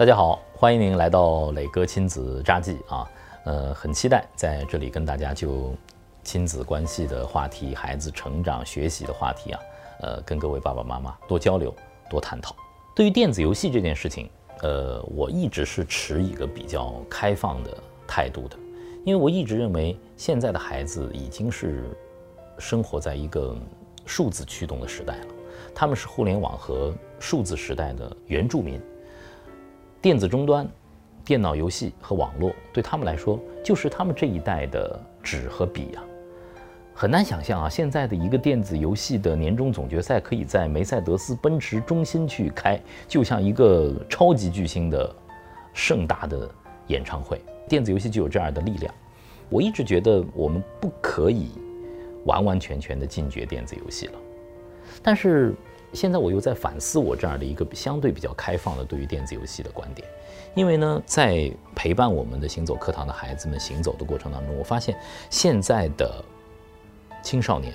大家好，欢迎您来到磊哥亲子札记啊，呃，很期待在这里跟大家就亲子关系的话题、孩子成长学习的话题啊，呃，跟各位爸爸妈妈多交流、多探讨。对于电子游戏这件事情，呃，我一直是持一个比较开放的态度的，因为我一直认为现在的孩子已经是生活在一个数字驱动的时代了，他们是互联网和数字时代的原住民。电子终端、电脑游戏和网络对他们来说，就是他们这一代的纸和笔啊。很难想象啊，现在的一个电子游戏的年终总决赛可以在梅赛德斯奔驰中心去开，就像一个超级巨星的盛大的演唱会。电子游戏就有这样的力量。我一直觉得我们不可以完完全全的禁绝电子游戏了，但是。现在我又在反思我这样的一个相对比较开放的对于电子游戏的观点，因为呢，在陪伴我们的行走课堂的孩子们行走的过程当中，我发现现在的青少年，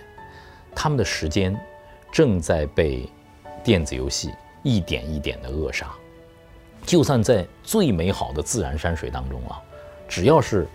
他们的时间正在被电子游戏一点一点的扼杀。就算在最美好的自然山水当中啊，只要是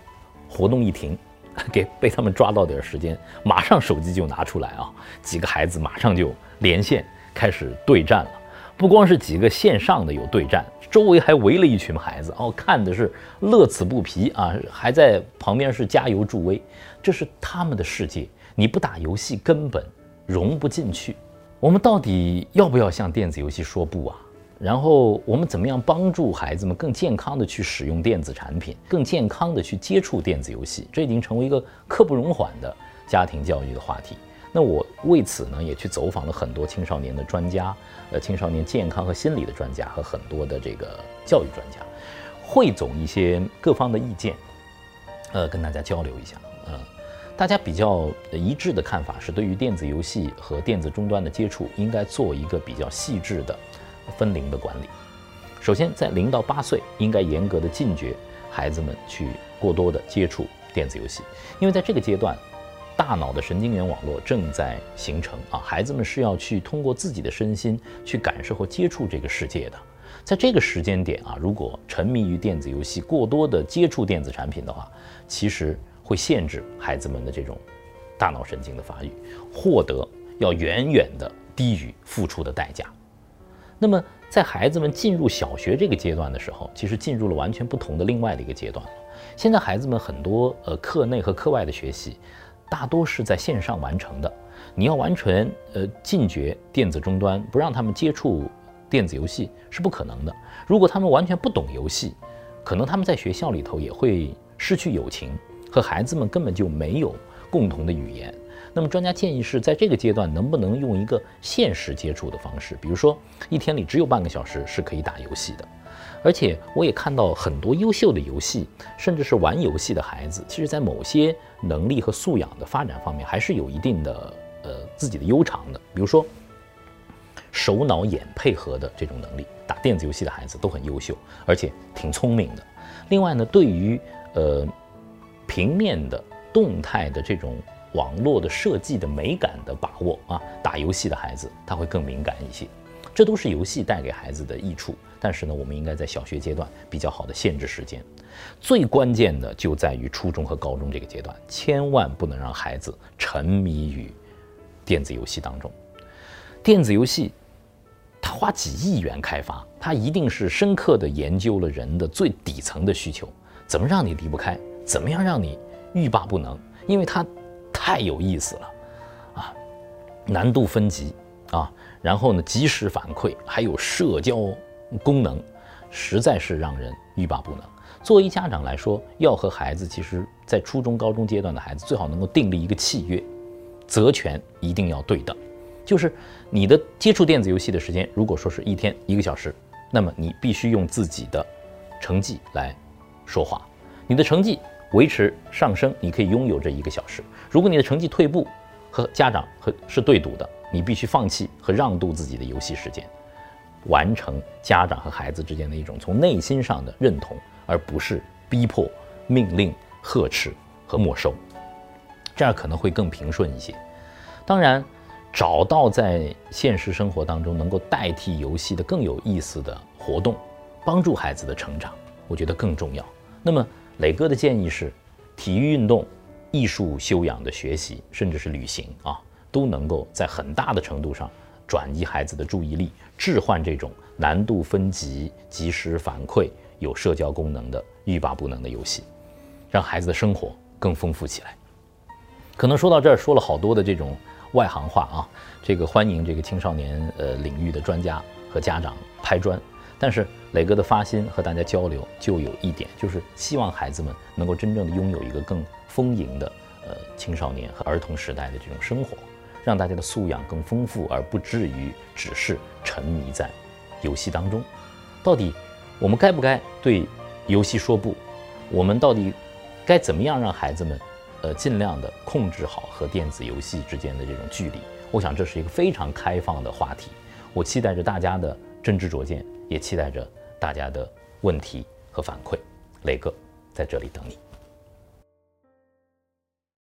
活动一停，给被他们抓到点时间，马上手机就拿出来啊，几个孩子马上就连线。开始对战了，不光是几个线上的有对战，周围还围了一群孩子哦，看的是乐此不疲啊，还在旁边是加油助威，这是他们的世界，你不打游戏根本融不进去。我们到底要不要向电子游戏说不啊？然后我们怎么样帮助孩子们更健康的去使用电子产品，更健康的去接触电子游戏？这已经成为一个刻不容缓的家庭教育的话题。那我为此呢，也去走访了很多青少年的专家，呃，青少年健康和心理的专家和很多的这个教育专家，汇总一些各方的意见，呃，跟大家交流一下。嗯，大家比较一致的看法是，对于电子游戏和电子终端的接触，应该做一个比较细致的分龄的管理。首先，在零到八岁，应该严格的禁绝孩子们去过多的接触电子游戏，因为在这个阶段。大脑的神经元网络正在形成啊，孩子们是要去通过自己的身心去感受和接触这个世界的。在这个时间点啊，如果沉迷于电子游戏，过多的接触电子产品的话，其实会限制孩子们的这种大脑神经的发育，获得要远远的低于付出的代价。那么，在孩子们进入小学这个阶段的时候，其实进入了完全不同的另外的一个阶段了。现在孩子们很多呃课内和课外的学习。大多是在线上完成的，你要完全呃禁绝电子终端，不让他们接触电子游戏是不可能的。如果他们完全不懂游戏，可能他们在学校里头也会失去友情，和孩子们根本就没有共同的语言。那么专家建议是在这个阶段能不能用一个限时接触的方式，比如说一天里只有半个小时是可以打游戏的。而且我也看到很多优秀的游戏，甚至是玩游戏的孩子，其实在某些能力和素养的发展方面，还是有一定的呃自己的悠长的。比如说，手脑眼配合的这种能力，打电子游戏的孩子都很优秀，而且挺聪明的。另外呢，对于呃平面的动态的这种网络的设计的美感的把握啊，打游戏的孩子他会更敏感一些。这都是游戏带给孩子的益处，但是呢，我们应该在小学阶段比较好的限制时间。最关键的就在于初中和高中这个阶段，千万不能让孩子沉迷于电子游戏当中。电子游戏，它花几亿元开发，它一定是深刻的研究了人的最底层的需求，怎么让你离不开，怎么样让你欲罢不能，因为它太有意思了啊，难度分级啊。然后呢，及时反馈，还有社交功能，实在是让人欲罢不能。作为家长来说，要和孩子，其实在初中、高中阶段的孩子，最好能够订立一个契约，责权一定要对等。就是你的接触电子游戏的时间，如果说是一天一个小时，那么你必须用自己的成绩来说话。你的成绩维持上升，你可以拥有这一个小时。如果你的成绩退步，和家长和是对赌的。你必须放弃和让渡自己的游戏时间，完成家长和孩子之间的一种从内心上的认同，而不是逼迫、命令、呵斥和没收，这样可能会更平顺一些。当然，找到在现实生活当中能够代替游戏的更有意思的活动，帮助孩子的成长，我觉得更重要。那么磊哥的建议是，体育运动、艺术修养的学习，甚至是旅行啊，都能够在很大的程度上转移孩子的注意力，置换这种难度分级、及时反馈、有社交功能的欲罢不能的游戏，让孩子的生活更丰富起来。可能说到这儿，说了好多的这种外行话啊，这个欢迎这个青少年呃领域的专家和家长拍砖。但是磊哥的发心和大家交流，就有一点，就是希望孩子们能够真正的拥有一个更丰盈的呃青少年和儿童时代的这种生活，让大家的素养更丰富，而不至于只是沉迷在游戏当中。到底我们该不该对游戏说不？我们到底该怎么样让孩子们呃尽量的控制好和电子游戏之间的这种距离？我想这是一个非常开放的话题，我期待着大家的真知灼见。也期待着大家的问题和反馈，雷哥在这里等你。